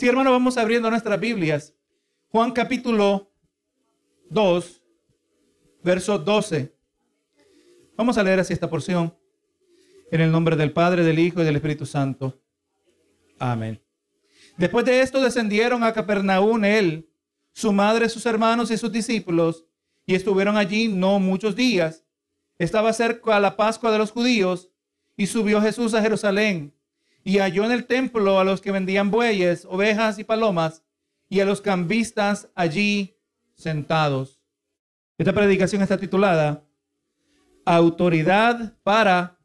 Sí, hermano, vamos abriendo nuestras Biblias. Juan capítulo 2, verso 12. Vamos a leer así esta porción. En el nombre del Padre, del Hijo y del Espíritu Santo. Amén. Después de esto descendieron a Capernaum él, su madre, sus hermanos y sus discípulos, y estuvieron allí no muchos días. Estaba cerca la Pascua de los judíos, y subió Jesús a Jerusalén, y halló en el templo a los que vendían bueyes, ovejas y palomas, y a los cambistas allí sentados. Esta predicación está titulada Autoridad para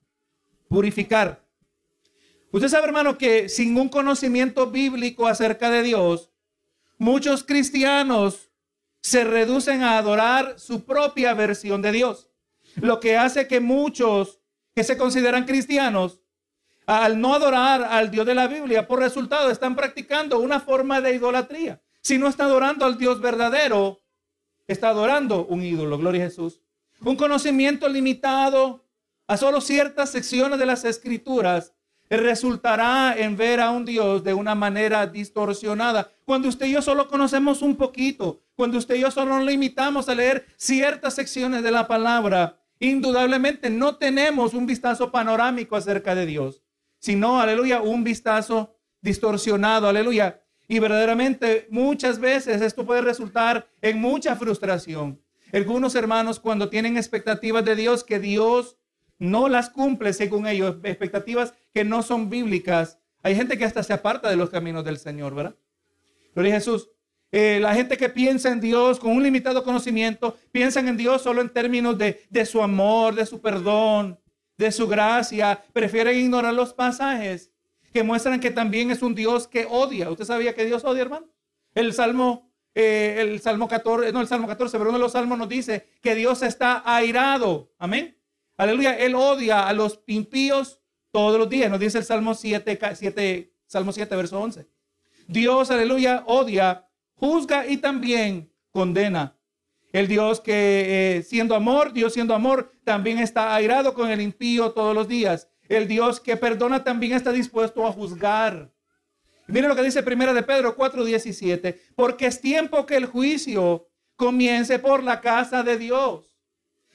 purificar. Usted sabe, hermano, que sin un conocimiento bíblico acerca de Dios, muchos cristianos se reducen a adorar su propia versión de Dios. Lo que hace que muchos que se consideran cristianos, al no adorar al Dios de la Biblia, por resultado están practicando una forma de idolatría. Si no está adorando al Dios verdadero, está adorando un ídolo, gloria a Jesús. Un conocimiento limitado a solo ciertas secciones de las escrituras resultará en ver a un Dios de una manera distorsionada. Cuando usted y yo solo conocemos un poquito, cuando usted y yo solo nos limitamos a leer ciertas secciones de la palabra, indudablemente no tenemos un vistazo panorámico acerca de Dios, sino, aleluya, un vistazo distorsionado, aleluya. Y verdaderamente muchas veces esto puede resultar en mucha frustración. Algunos hermanos cuando tienen expectativas de Dios que Dios no las cumple según ellos, expectativas que no son bíblicas. Hay gente que hasta se aparta de los caminos del Señor, ¿verdad? Gloria a Jesús. Eh, la gente que piensa en Dios con un limitado conocimiento, piensan en Dios solo en términos de, de su amor, de su perdón, de su gracia, prefieren ignorar los pasajes que muestran que también es un Dios que odia. ¿Usted sabía que Dios odia, hermano? El Salmo, eh, el Salmo 14, no el Salmo 14, pero uno de los salmos nos dice que Dios está airado. Amén. Aleluya. Él odia a los impíos todos los días. Nos dice el Salmo 7, 7, Salmo 7, verso 11. Dios, aleluya, odia, juzga y también condena. El Dios que eh, siendo amor, Dios siendo amor, también está airado con el impío todos los días. El Dios que perdona también está dispuesto a juzgar. Mire lo que dice primera de Pedro 4:17, porque es tiempo que el juicio comience por la casa de Dios.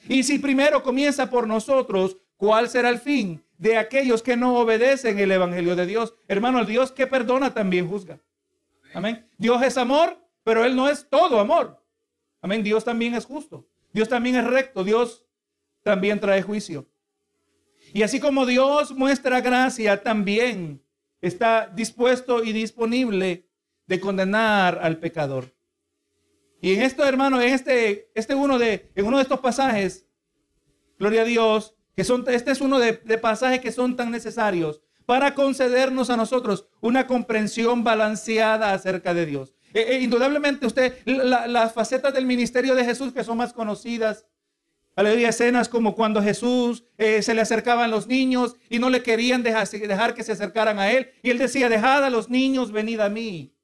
Y si primero comienza por nosotros, ¿cuál será el fin de aquellos que no obedecen el Evangelio de Dios? Hermano, el Dios que perdona también juzga. Amén. Dios es amor, pero Él no es todo amor. Amén. Dios también es justo. Dios también es recto. Dios también trae juicio. Y así como Dios muestra gracia, también está dispuesto y disponible de condenar al pecador. Y en esto, hermano, en este, este uno de, en uno de estos pasajes, gloria a Dios, que son, este es uno de, pasajes que son tan necesarios para concedernos a nosotros una comprensión balanceada acerca de Dios. Eh, eh, indudablemente usted, las facetas del ministerio de Jesús que son más conocidas, Aleluya, escenas como cuando Jesús eh, se le acercaban los niños y no le querían dejar, dejar, que se acercaran a él. Y él decía, dejad a los niños, venid a mí.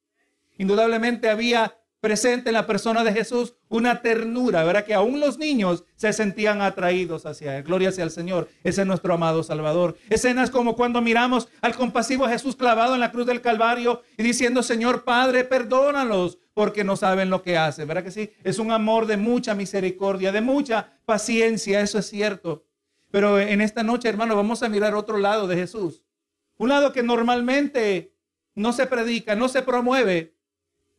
Indudablemente había presente en la persona de Jesús una ternura, ¿verdad? Que aún los niños se sentían atraídos hacia él. Gloria sea al Señor. Ese es nuestro amado Salvador. Escenas como cuando miramos al compasivo Jesús clavado en la cruz del Calvario y diciendo, Señor Padre, perdónalos porque no saben lo que hacen. ¿Verdad que sí? Es un amor de mucha misericordia, de mucha paciencia, eso es cierto. Pero en esta noche, hermano, vamos a mirar otro lado de Jesús. Un lado que normalmente no se predica, no se promueve,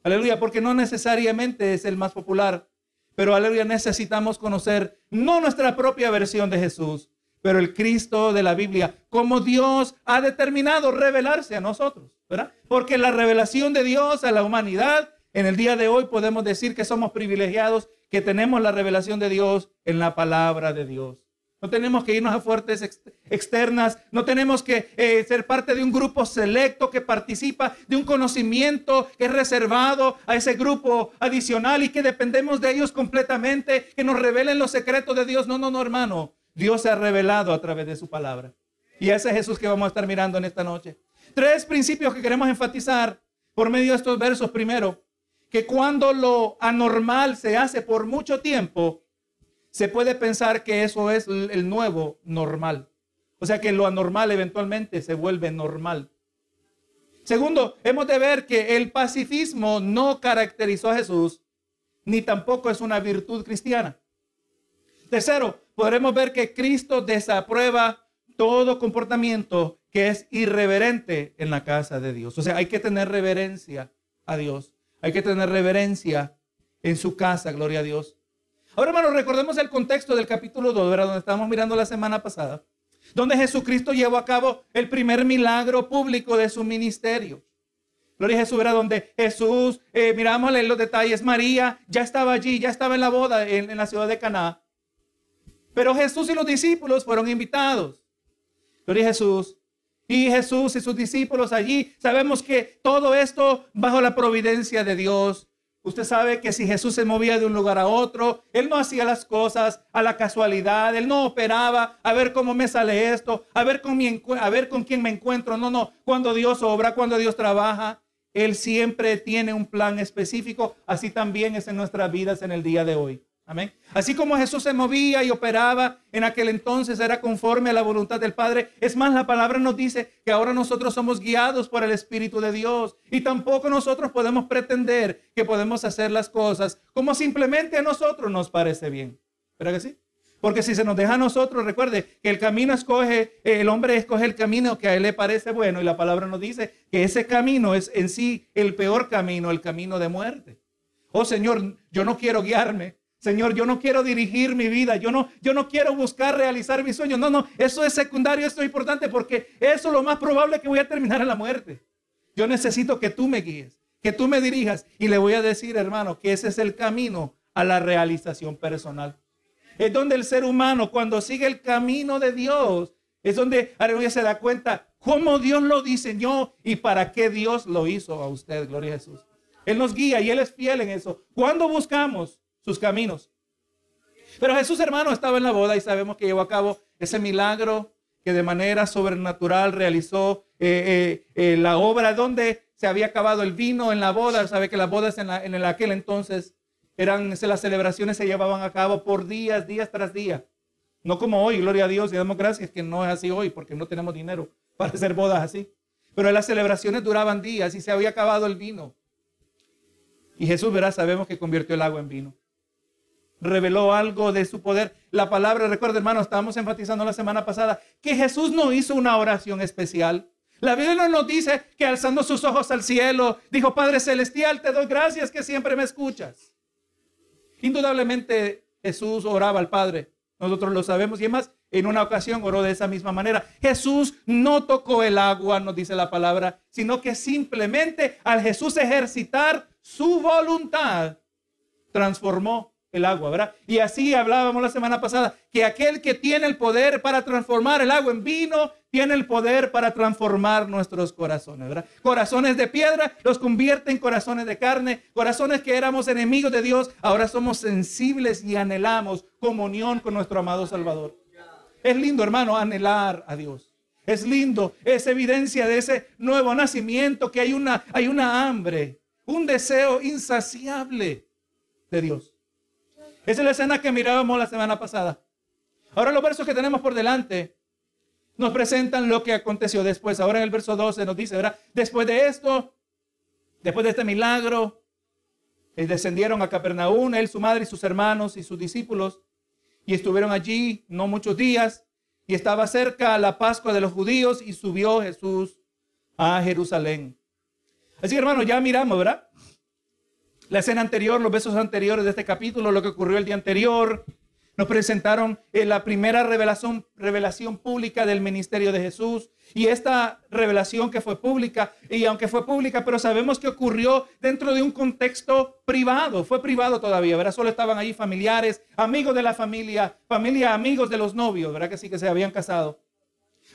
Aleluya, porque no necesariamente es el más popular, pero aleluya, necesitamos conocer no nuestra propia versión de Jesús, pero el Cristo de la Biblia, como Dios ha determinado revelarse a nosotros, ¿verdad? Porque la revelación de Dios a la humanidad, en el día de hoy podemos decir que somos privilegiados, que tenemos la revelación de Dios en la palabra de Dios. No tenemos que irnos a fuertes externas, no tenemos que eh, ser parte de un grupo selecto que participa de un conocimiento que es reservado a ese grupo adicional y que dependemos de ellos completamente, que nos revelen los secretos de Dios. No, no, no, hermano. Dios se ha revelado a través de su palabra. Y ese es Jesús que vamos a estar mirando en esta noche. Tres principios que queremos enfatizar por medio de estos versos. Primero, que cuando lo anormal se hace por mucho tiempo, se puede pensar que eso es el nuevo normal. O sea que lo anormal eventualmente se vuelve normal. Segundo, hemos de ver que el pacifismo no caracterizó a Jesús, ni tampoco es una virtud cristiana. Tercero, podremos ver que Cristo desaprueba todo comportamiento que es irreverente en la casa de Dios. O sea, hay que tener reverencia a Dios. Hay que tener reverencia en su casa, gloria a Dios. Ahora, hermanos, recordemos el contexto del capítulo 2, ¿verdad? donde estábamos mirando la semana pasada, donde Jesucristo llevó a cabo el primer milagro público de su ministerio. Gloria a Jesús, ¿verdad? Donde Jesús, eh, miramos los detalles, María ya estaba allí, ya estaba en la boda en, la ciudad de Caná. Pero Jesús y los discípulos fueron invitados. Gloria a Jesús. Y Jesús y sus discípulos allí. Sabemos que todo esto bajo la providencia de Dios. Usted sabe que si Jesús se movía de un lugar a otro, Él no hacía las cosas a la casualidad, Él no operaba a ver cómo me sale esto, a ver con, a ver con quién me encuentro. No, no, cuando Dios obra, cuando Dios trabaja, Él siempre tiene un plan específico. Así también es en nuestras vidas en el día de hoy. Amén. Así como Jesús se movía y operaba en aquel entonces, era conforme a la voluntad del Padre. Es más, la palabra nos dice que ahora nosotros somos guiados por el Espíritu de Dios. Y tampoco nosotros podemos pretender que podemos hacer las cosas como simplemente a nosotros nos parece bien. ¿Verdad que sí? Porque si se nos deja a nosotros, recuerde que el camino escoge, el hombre escoge el camino que a él le parece bueno y la palabra nos dice que ese camino es en sí el peor camino, el camino de muerte. Oh Señor, yo no quiero guiarme Señor, yo no quiero dirigir mi vida, yo no, yo no quiero buscar realizar mis sueños. No, no, eso es secundario, esto es importante porque eso es lo más probable que voy a terminar en la muerte. Yo necesito que tú me guíes, que tú me dirijas y le voy a decir, hermano, que ese es el camino a la realización personal. Es donde el ser humano, cuando sigue el camino de Dios, es donde aleluya se da cuenta cómo Dios lo diseñó y para qué Dios lo hizo a usted, gloria a Jesús. Él nos guía y Él es fiel en eso. Cuando buscamos sus caminos. Pero Jesús hermano estaba en la boda y sabemos que llevó a cabo ese milagro que de manera sobrenatural realizó eh, eh, eh, la obra donde se había acabado el vino en la boda. Sabe que las bodas en, en aquel entonces eran, las celebraciones se llevaban a cabo por días, días tras día. No como hoy, gloria a Dios y damos gracias que no es así hoy porque no tenemos dinero para hacer bodas así. Pero las celebraciones duraban días y se había acabado el vino. Y Jesús, verá, sabemos que convirtió el agua en vino reveló algo de su poder. La palabra, recuerda hermano, estábamos enfatizando la semana pasada que Jesús no hizo una oración especial. La Biblia nos dice que alzando sus ojos al cielo, dijo, Padre Celestial, te doy gracias que siempre me escuchas. Indudablemente Jesús oraba al Padre. Nosotros lo sabemos y además en una ocasión oró de esa misma manera. Jesús no tocó el agua, nos dice la palabra, sino que simplemente al Jesús ejercitar su voluntad, transformó el agua, ¿verdad? Y así hablábamos la semana pasada, que aquel que tiene el poder para transformar el agua en vino, tiene el poder para transformar nuestros corazones, ¿verdad? Corazones de piedra los convierte en corazones de carne, corazones que éramos enemigos de Dios, ahora somos sensibles y anhelamos comunión con nuestro amado Salvador. Es lindo, hermano, anhelar a Dios. Es lindo, es evidencia de ese nuevo nacimiento que hay una, hay una hambre, un deseo insaciable de Dios. Esa es la escena que mirábamos la semana pasada. Ahora los versos que tenemos por delante nos presentan lo que aconteció después. Ahora en el verso 12 nos dice, ¿verdad? Después de esto, después de este milagro, eh, descendieron a Capernaum, él, su madre y sus hermanos y sus discípulos, y estuvieron allí no muchos días, y estaba cerca la Pascua de los judíos, y subió Jesús a Jerusalén. Así que hermano, ya miramos, ¿verdad? La escena anterior, los besos anteriores de este capítulo, lo que ocurrió el día anterior. Nos presentaron eh, la primera revelación, revelación pública del ministerio de Jesús. Y esta revelación que fue pública, y aunque fue pública, pero sabemos que ocurrió dentro de un contexto privado, fue privado todavía, ¿verdad? Solo estaban ahí familiares, amigos de la familia, familia, amigos de los novios, ¿verdad? Que sí que se habían casado.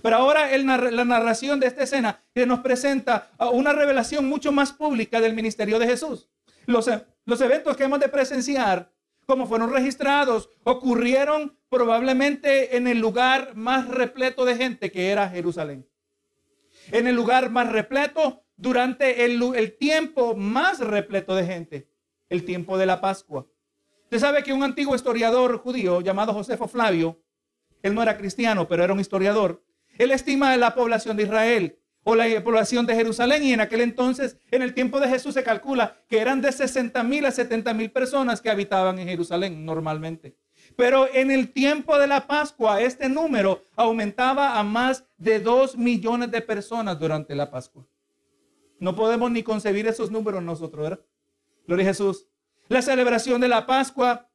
Pero ahora la narración de esta escena nos presenta una revelación mucho más pública del ministerio de Jesús. Los, los eventos que hemos de presenciar, como fueron registrados, ocurrieron probablemente en el lugar más repleto de gente que era Jerusalén. En el lugar más repleto durante el, el tiempo más repleto de gente, el tiempo de la Pascua. Usted sabe que un antiguo historiador judío llamado Josefo Flavio, él no era cristiano, pero era un historiador, él estima la población de Israel o la población de Jerusalén. Y en aquel entonces, en el tiempo de Jesús, se calcula que eran de 60 mil a 70 mil personas que habitaban en Jerusalén normalmente. Pero en el tiempo de la Pascua, este número aumentaba a más de 2 millones de personas durante la Pascua. No podemos ni concebir esos números nosotros, ¿verdad? Gloria a Jesús. La celebración de la Pascua,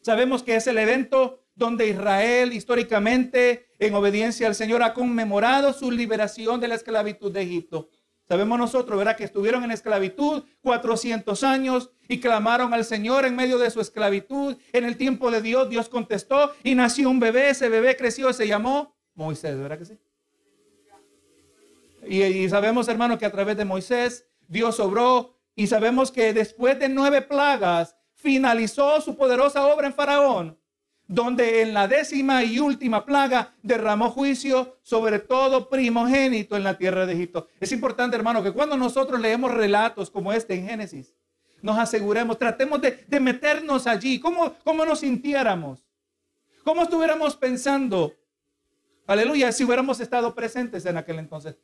sabemos que es el evento donde Israel históricamente, en obediencia al Señor, ha conmemorado su liberación de la esclavitud de Egipto. Sabemos nosotros, ¿verdad? Que estuvieron en esclavitud 400 años y clamaron al Señor en medio de su esclavitud. En el tiempo de Dios, Dios contestó y nació un bebé. Ese bebé creció, se llamó Moisés, ¿verdad que sí? Y, y sabemos, hermano, que a través de Moisés Dios obró y sabemos que después de nueve plagas finalizó su poderosa obra en Faraón donde en la décima y última plaga derramó juicio sobre todo primogénito en la tierra de Egipto. Es importante, hermano, que cuando nosotros leemos relatos como este en Génesis, nos aseguremos, tratemos de, meternos allí, ¿Cómo, cómo nos sintiéramos, cómo estuviéramos pensando, aleluya, si hubiéramos estado presentes en aquel entonces.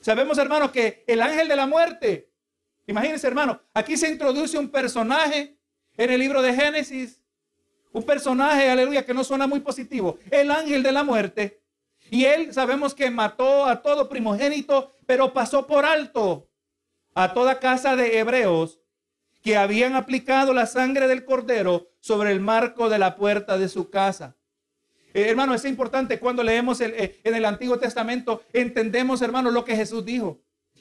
Sabemos, hermano, que el ángel de la muerte, imagínense, hermano, aquí se introduce un personaje en el libro de Génesis un personaje, aleluya, que no suena muy positivo. El ángel de la muerte. Y él sabemos que mató a todo primogénito, pero pasó por alto a toda casa de hebreos que habían aplicado la sangre del cordero sobre el marco de la puerta de su casa. Eh, hermano, es importante cuando leemos eh, en el Antiguo Testamento, entendemos, hermano, lo que Jesús dijo.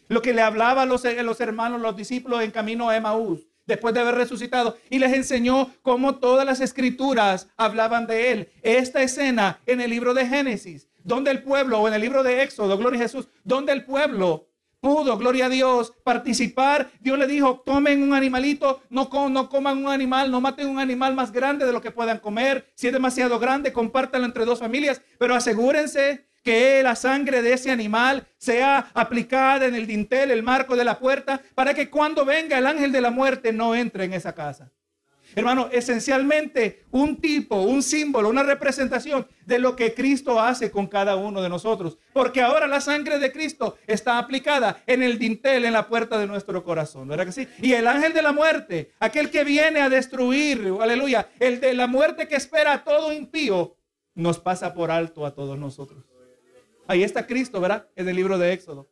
Lo que le hablaba a los, a los hermanos, los discípulos en camino a Emaús después de haber resucitado y les enseñó cómo todas las escrituras hablaban de él. Esta escena en el libro de Génesis, donde el pueblo, o en el libro de Éxodo, gloria a Jesús, donde el pueblo pudo, gloria a Dios, participar. Dios le dijo, tomen un animalito, no, coman un animal, no maten un animal más grande de lo que puedan comer. Si es demasiado grande, compártanlo entre dos familias, pero asegúrense que la sangre de ese animal sea aplicada en el dintel, el marco de la puerta, para que cuando venga el ángel de la muerte no entre en esa casa. Hermano, esencialmente un tipo, un símbolo, una representación de lo que Cristo hace con cada uno de nosotros. Porque ahora la sangre de Cristo está aplicada en el dintel, en la puerta de nuestro corazón. ¿Verdad que sí? Y el ángel de la muerte, aquel que viene a destruir, aleluya, el de la muerte que espera a todo impío, nos pasa por alto a todos nosotros. Ahí está Cristo, ¿verdad? En el libro de Éxodo.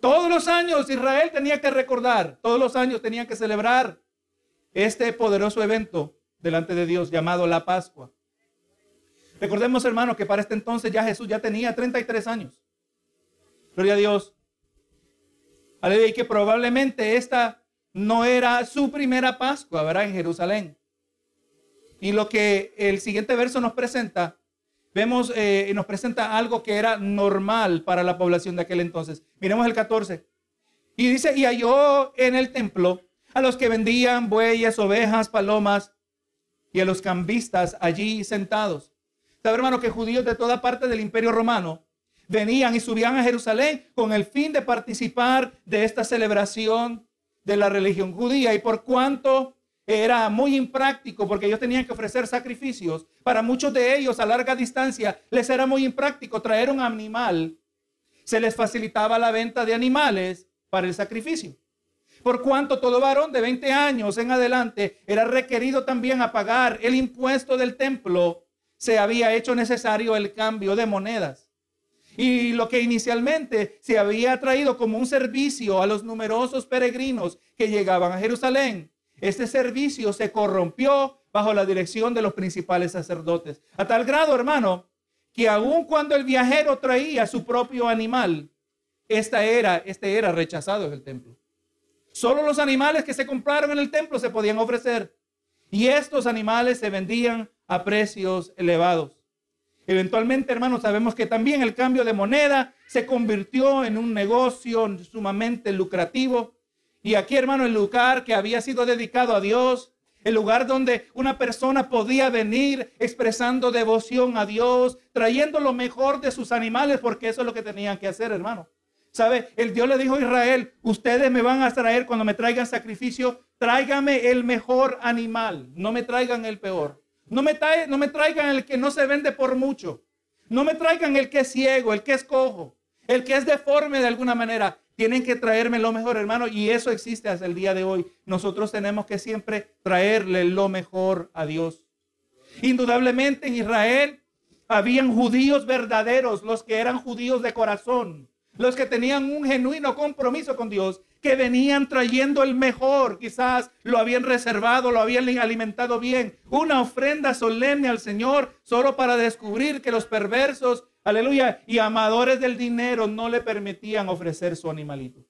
Todos los años Israel tenía que recordar, todos los años tenían que celebrar este poderoso evento delante de Dios llamado la Pascua. Recordemos, hermano, que para este entonces ya Jesús ya tenía 33 años. Gloria a Dios. Aleluya, y que probablemente esta no era su primera Pascua, ¿verdad? En Jerusalén. Y lo que el siguiente verso nos presenta vemos eh, nos presenta algo que era normal para la población de aquel entonces. Miremos el 14. Y dice, y halló en el templo a los que vendían bueyes, ovejas, palomas y a los cambistas allí sentados. Sabe hermano que judíos de toda parte del imperio romano venían y subían a Jerusalén con el fin de participar de esta celebración de la religión judía. Y por cuanto era muy impráctico porque ellos tenían que ofrecer sacrificios. Para muchos de ellos a larga distancia les era muy impráctico traer un animal. Se les facilitaba la venta de animales para el sacrificio. Por cuanto todo varón de 20 años en adelante era requerido también a pagar el impuesto del templo, se había hecho necesario el cambio de monedas. Y lo que inicialmente se había traído como un servicio a los numerosos peregrinos que llegaban a Jerusalén, este servicio se corrompió bajo la dirección de los principales sacerdotes. A tal grado, hermano, que aun cuando el viajero traía su propio animal, esta era, este era rechazado en el templo. Solo los animales que se compraron en el templo se podían ofrecer. Y estos animales se vendían a precios elevados. Eventualmente, hermanos, sabemos que también el cambio de moneda se convirtió en un negocio sumamente lucrativo y aquí, hermano, el lugar que había sido dedicado a Dios, el lugar donde una persona podía venir expresando devoción a Dios, trayendo lo mejor de sus animales, porque eso es lo que tenían que hacer, hermano. ¿Sabe? El Dios le dijo a Israel, ustedes me van a traer cuando me traigan sacrificio, tráigame el mejor animal, no me traigan el peor. No me, no me traigan el que no se vende por mucho. No me traigan el que es ciego, el que es cojo, El que es deforme de alguna manera, tienen que traerme lo mejor, hermano. Y eso existe hasta el día de hoy. Nosotros tenemos que siempre traerle lo mejor a Dios. Indudablemente en Israel habían judíos verdaderos, los que eran judíos de corazón, los que tenían un genuino compromiso con Dios, que venían trayendo el mejor, quizás lo habían reservado, lo habían alimentado bien, una ofrenda solemne al Señor, solo para descubrir que los perversos, aleluya, y amadores del dinero no le permitían ofrecer su animalito.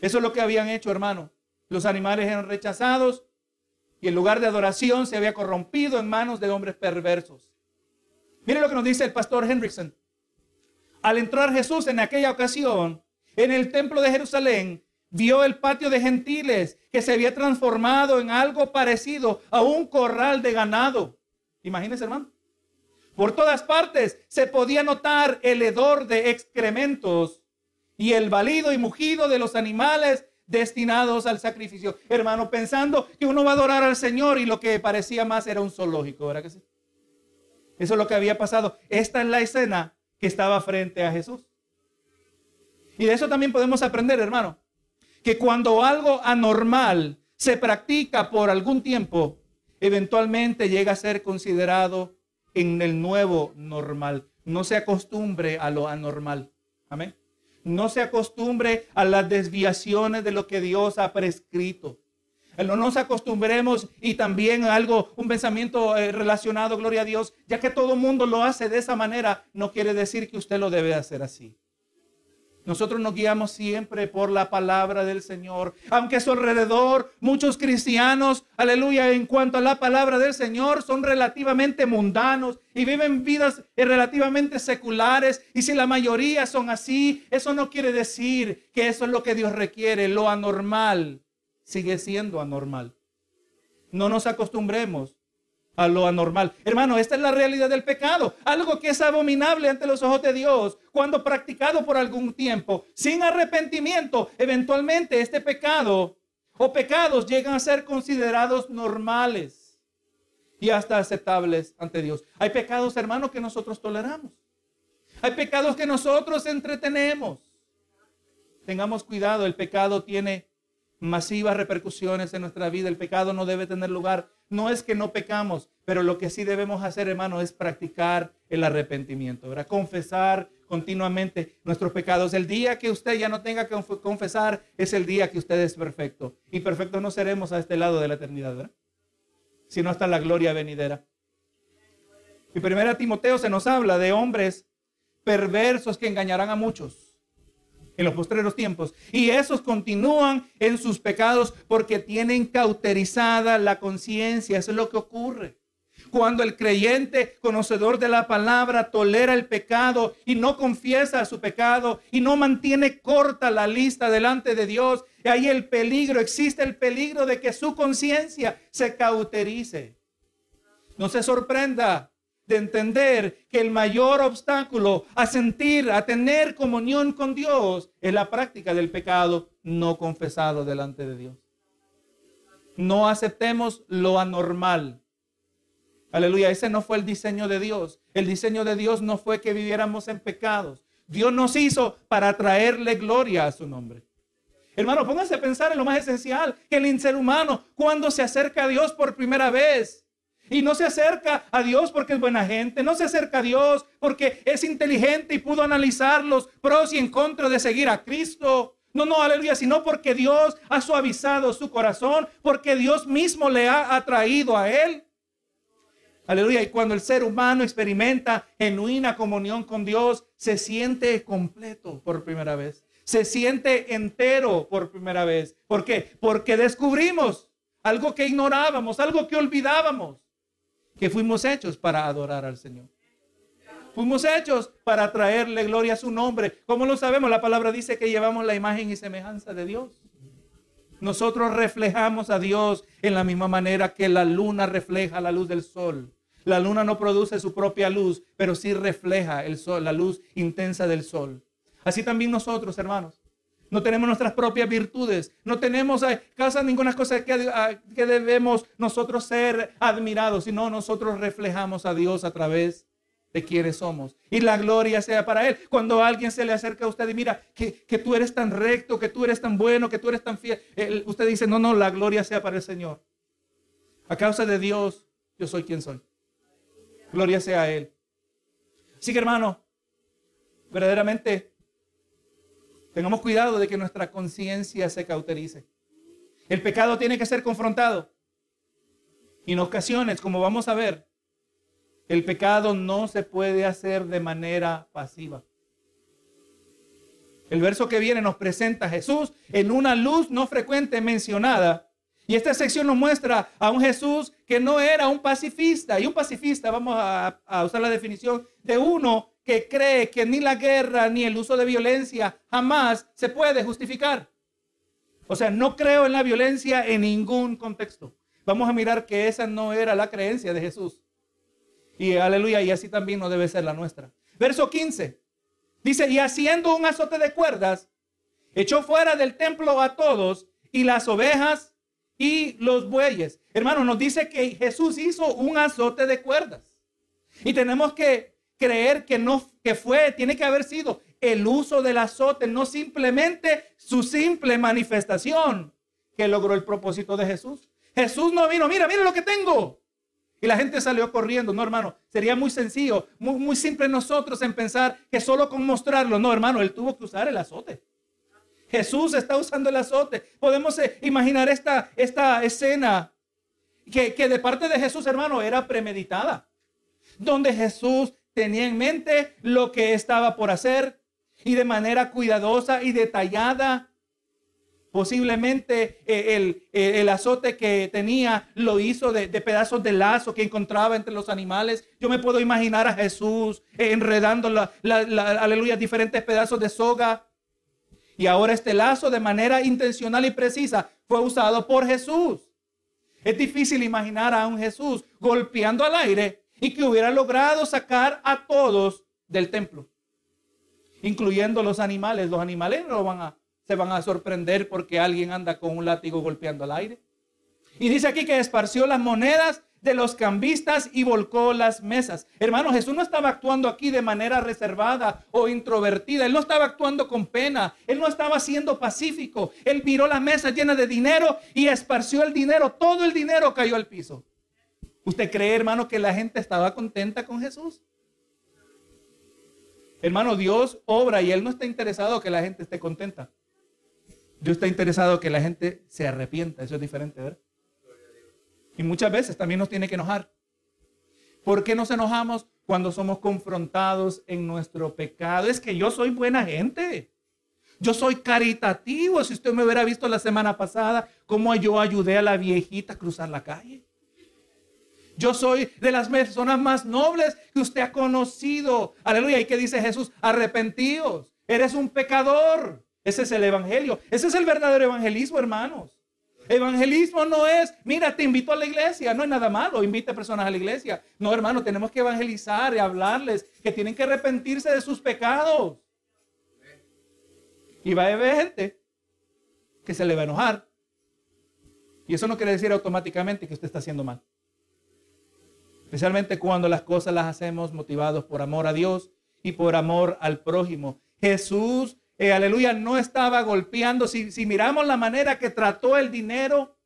Eso es lo que habían hecho, hermano. Los animales eran rechazados y el lugar de adoración se había corrompido en manos de hombres perversos. Mire lo que nos dice el pastor Hendrickson. Al entrar Jesús en aquella ocasión en el templo de Jerusalén, vio el patio de gentiles que se había transformado en algo parecido a un corral de ganado. Imagínense, hermano. Por todas partes se podía notar el hedor de excrementos y el balido y mugido de los animales destinados al sacrificio. Hermano, pensando que uno va a adorar al Señor y lo que parecía más era un zoológico, ¿verdad que sí? Eso es lo que había pasado. Esta es la escena que estaba frente a Jesús. Y de eso también podemos aprender, hermano, que cuando algo anormal se practica por algún tiempo, eventualmente llega a ser considerado en el nuevo normal. No se acostumbre a lo anormal. Amén. No se acostumbre a las desviaciones de lo que Dios ha prescrito. No nos acostumbremos y también algo, un pensamiento eh, relacionado, gloria a Dios, ya que todo el mundo lo hace de esa manera, no quiere decir que usted lo debe hacer así. Nosotros nos guiamos siempre por la palabra del Señor. Aunque a su alrededor muchos cristianos, aleluya, en cuanto a la palabra del Señor, son relativamente mundanos y viven vidas relativamente seculares. Y si la mayoría son así, eso no quiere decir que eso es lo que Dios requiere. Lo anormal sigue siendo anormal. No nos acostumbremos a lo anormal. Hermano, esta es la realidad del pecado. Algo que es abominable ante los ojos de Dios cuando practicado por algún tiempo, sin arrepentimiento, eventualmente este pecado o pecados llegan a ser considerados normales y hasta aceptables ante Dios. Hay pecados, hermano, que nosotros toleramos. Hay pecados que nosotros entretenemos. Tengamos cuidado, el pecado tiene masivas repercusiones en nuestra vida. El pecado no debe tener lugar. No es que no pecamos, pero lo que sí debemos hacer, hermano, es practicar el arrepentimiento, ¿verdad? Confesar continuamente nuestros pecados. El día que usted ya no tenga que confesar es el día que usted es perfecto. Y perfectos no seremos a este lado de la eternidad, ¿verdad? Sino hasta la gloria venidera. Y primera Timoteo se nos habla de hombres perversos que engañarán a muchos en los postreros tiempos. Y esos continúan en sus pecados porque tienen cauterizada la conciencia. Eso es lo que ocurre. Cuando el creyente, conocedor de la palabra, tolera el pecado y no confiesa su pecado y no mantiene corta la lista delante de Dios, y ahí el peligro, existe el peligro de que su conciencia se cauterice. No se sorprenda de entender que el mayor obstáculo a sentir, a tener comunión con Dios es la práctica del pecado no confesado delante de Dios. No aceptemos lo anormal. Aleluya, ese no fue el diseño de Dios. El diseño de Dios no fue que viviéramos en pecados. Dios nos hizo para traerle gloria a su nombre. Hermano, pónganse a pensar en lo más esencial, que el ser humano, cuando se acerca a Dios por primera vez, y no se acerca a Dios porque es buena gente, no se acerca a Dios porque es inteligente y pudo analizar los pros y en contra de seguir a Cristo. No, no, aleluya, sino porque Dios ha suavizado su corazón, porque Dios mismo le ha atraído a él. Aleluya, y cuando el ser humano experimenta genuina comunión con Dios, se siente completo por primera vez. Se siente entero por primera vez. ¿Por qué? Porque descubrimos algo que ignorábamos, algo que olvidábamos que fuimos hechos para adorar al Señor. Fuimos hechos para traerle gloria a su nombre. ¿Cómo lo sabemos? La palabra dice que llevamos la imagen y semejanza de Dios. Nosotros reflejamos a Dios en la misma manera que la luna refleja la luz del sol. La luna no produce su propia luz, pero sí refleja el sol, la luz intensa del sol. Así también nosotros, hermanos no tenemos nuestras propias virtudes, no tenemos eh, casa ninguna cosa que, que debemos nosotros ser admirados, sino nosotros reflejamos a Dios a través de quiénes somos. Y la gloria sea para Él. Cuando alguien se le acerca a usted y mira que, que tú eres tan recto, que tú eres tan bueno, que tú eres tan fiel, usted dice, no, no, la gloria sea para el Señor. A causa de Dios, yo soy quien soy. Gloria sea a Él. Así que hermano, verdaderamente, tengamos cuidado de que nuestra conciencia se cauterice. El pecado tiene que ser confrontado. Y en ocasiones, como vamos a ver, el pecado no se puede hacer de manera pasiva. El verso que viene nos presenta a Jesús en una luz no frecuente mencionada. Y esta sección nos muestra a un Jesús que no era un pacifista. Y un pacifista, vamos a, a usar la definición de uno que cree que ni la guerra ni el uso de violencia jamás se puede justificar. O sea, no creo en la violencia en ningún contexto. Vamos a mirar que esa no era la creencia de Jesús. Y aleluya, y así también no debe ser la nuestra. Verso 15. Dice, y haciendo un azote de cuerdas, echó fuera del templo a todos y las ovejas y los bueyes. Hermano, nos dice que Jesús hizo un azote de cuerdas. Y tenemos que creer que no, que fue, tiene que haber sido el uso del azote, no simplemente su simple manifestación que logró el propósito de Jesús. Jesús no vino, mira, mira lo que tengo. Y la gente salió corriendo. No, hermano, sería muy sencillo, muy, muy simple nosotros en pensar que solo con mostrarlo. No, hermano, él tuvo que usar el azote. Jesús está usando el azote. Podemos eh, imaginar esta, esta escena que, que de parte de Jesús, hermano, era premeditada. Donde Jesús tenía en mente lo que estaba por hacer y de manera cuidadosa y detallada Posiblemente eh, eh, el, azote que tenía lo hizo de, pedazos de lazo que encontraba entre los animales. Yo me puedo imaginar a Jesús enredando, la, aleluya, diferentes pedazos de soga. Y ahora este lazo de manera intencional y precisa fue usado por Jesús. Es difícil imaginar a un Jesús golpeando al aire y que hubiera logrado sacar a todos del templo, incluyendo los animales. Los animales no se van a sorprender porque alguien anda con un látigo golpeando al aire. Y dice aquí que esparció las monedas de los cambistas y volcó las mesas. Hermano, Jesús no estaba actuando aquí de manera reservada o introvertida. Él no estaba actuando con pena. Él no estaba siendo pacífico. Él miró la mesa llena de dinero y esparció el dinero. Todo el dinero cayó al piso. ¿Usted cree, hermano, que la gente estaba contenta con Jesús? Hermano, Dios obra y Él no está interesado que la gente esté contenta. Dios está interesado que la gente se arrepienta. Eso es diferente, ¿verdad? Y muchas veces también nos tiene que enojar. ¿Por qué nos enojamos cuando somos confrontados en nuestro pecado? Es que yo soy buena gente. Yo soy caritativo. Si usted me hubiera visto la semana pasada, cómo yo ayudé a la viejita a cruzar la calle. Yo soy de las personas más nobles que usted ha conocido. Aleluya. ¿Y qué dice Jesús? Arrepentíos. Eres un pecador. Ese es el evangelio. Ese es el verdadero evangelismo, hermanos. Evangelismo no es, mira, te invito a la iglesia, no es nada malo, invita a personas a la iglesia. No, hermano, tenemos que evangelizar y hablarles que tienen que arrepentirse de sus pecados. Y va a haber gente que se le va a enojar. Y eso no quiere decir automáticamente que usted está haciendo mal. Especialmente cuando las cosas las hacemos motivados por amor a Dios y por amor al prójimo. Jesús eh, aleluya, no estaba golpeando. Si, si miramos la manera que trató el dinero,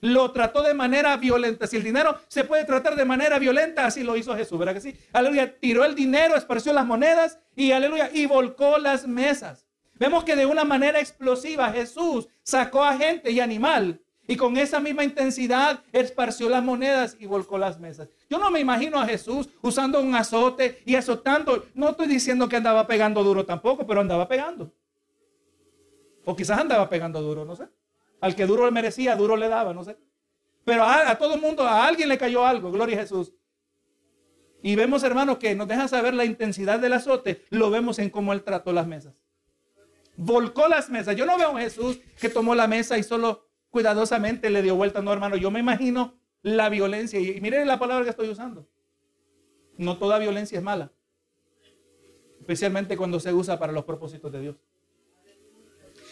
lo trató de manera violenta. Si el dinero se puede tratar de manera violenta, así lo hizo Jesús, ¿verdad que sí? Aleluya, tiró el dinero, esparció las monedas y aleluya, y volcó las mesas. Vemos que de una manera explosiva Jesús sacó a gente y animal y con esa misma intensidad esparció las monedas y volcó las mesas. Yo no me imagino a Jesús usando un azote y azotando. No estoy diciendo que andaba pegando duro tampoco, pero andaba pegando. O quizás andaba pegando duro, no sé. Al que duro le merecía, duro le daba, no sé. Pero a, todo el mundo, a alguien le cayó algo, gloria a Jesús. Y vemos, hermanos, que nos dejan saber la intensidad del azote, lo vemos en cómo él trató las mesas. Volcó las mesas. Yo no veo a Jesús que tomó la mesa y solo cuidadosamente le dio vuelta. No, hermano, yo me imagino la violencia. Y, miren la palabra que estoy usando. No toda violencia es mala. Especialmente cuando se usa para los propósitos de Dios.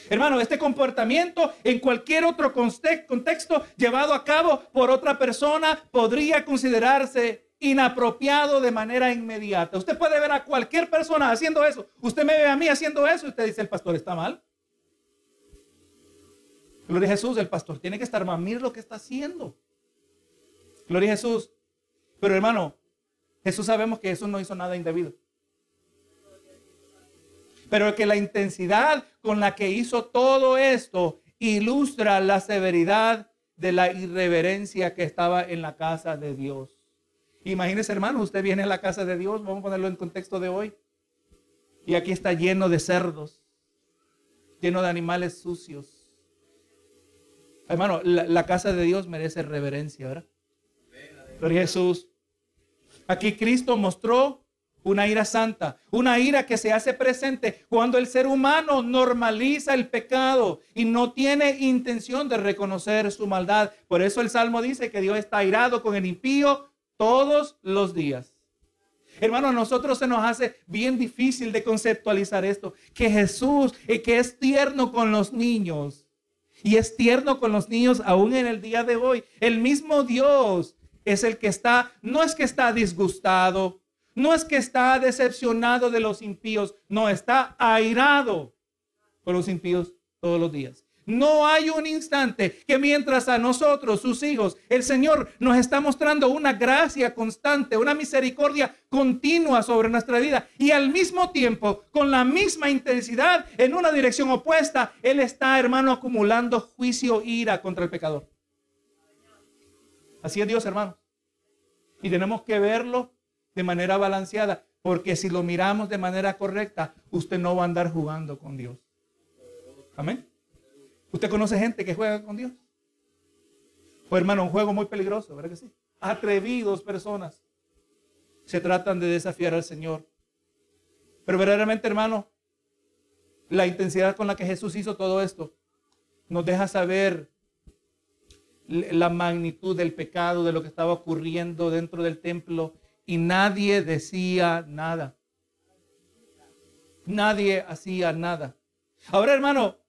Hermano, este comportamiento en cualquier otro contexto llevado a cabo por otra persona podría considerarse inapropiado de manera inmediata. Usted puede ver a cualquier persona haciendo eso. Usted me ve a mí haciendo eso usted dice, el pastor está mal. Gloria a Jesús, el pastor tiene que estar mal. Mire lo que está haciendo. Gloria a Jesús. Pero hermano, Jesús sabemos que Jesús no hizo nada indebido. Pero que la intensidad con la que hizo todo esto ilustra la severidad de la irreverencia que estaba en la casa de Dios. Imagínese, hermano, usted viene a la casa de Dios, vamos a ponerlo en contexto de hoy, y aquí está lleno de cerdos, lleno de animales sucios. Hermano, la, casa de Dios merece reverencia, ¿verdad? Gloria Jesús. Aquí Cristo mostró una ira santa, una ira que se hace presente cuando el ser humano normaliza el pecado y no tiene intención de reconocer su maldad. Por eso el Salmo dice que Dios está airado con el impío todos los días. Hermano, a nosotros se nos hace bien difícil de conceptualizar esto, que Jesús, eh, que es tierno con los niños, y es tierno con los niños aún en el día de hoy. El mismo Dios es el que está, no es que está disgustado, no es que está decepcionado de los impíos, no, está airado por los impíos todos los días. No hay un instante que mientras a nosotros, sus hijos, el Señor nos está mostrando una gracia constante, una misericordia continua sobre nuestra vida y al mismo tiempo, con la misma intensidad, en una dirección opuesta, Él está, hermano, acumulando juicio, ira contra el pecador. Así es Dios, hermano. Y tenemos que verlo de manera balanceada, porque si lo miramos de manera correcta, usted no va a andar jugando con Dios. Amén. ¿Usted conoce gente que juega con Dios? Pues hermano, un juego muy peligroso, ¿verdad que sí? Atrevidos personas se tratan de desafiar al Señor. Pero verdaderamente, hermano, la intensidad con la que Jesús hizo todo esto nos deja saber la magnitud del pecado, de lo que estaba ocurriendo dentro del templo y nadie decía nada. Nadie hacía nada. Ahora, hermano,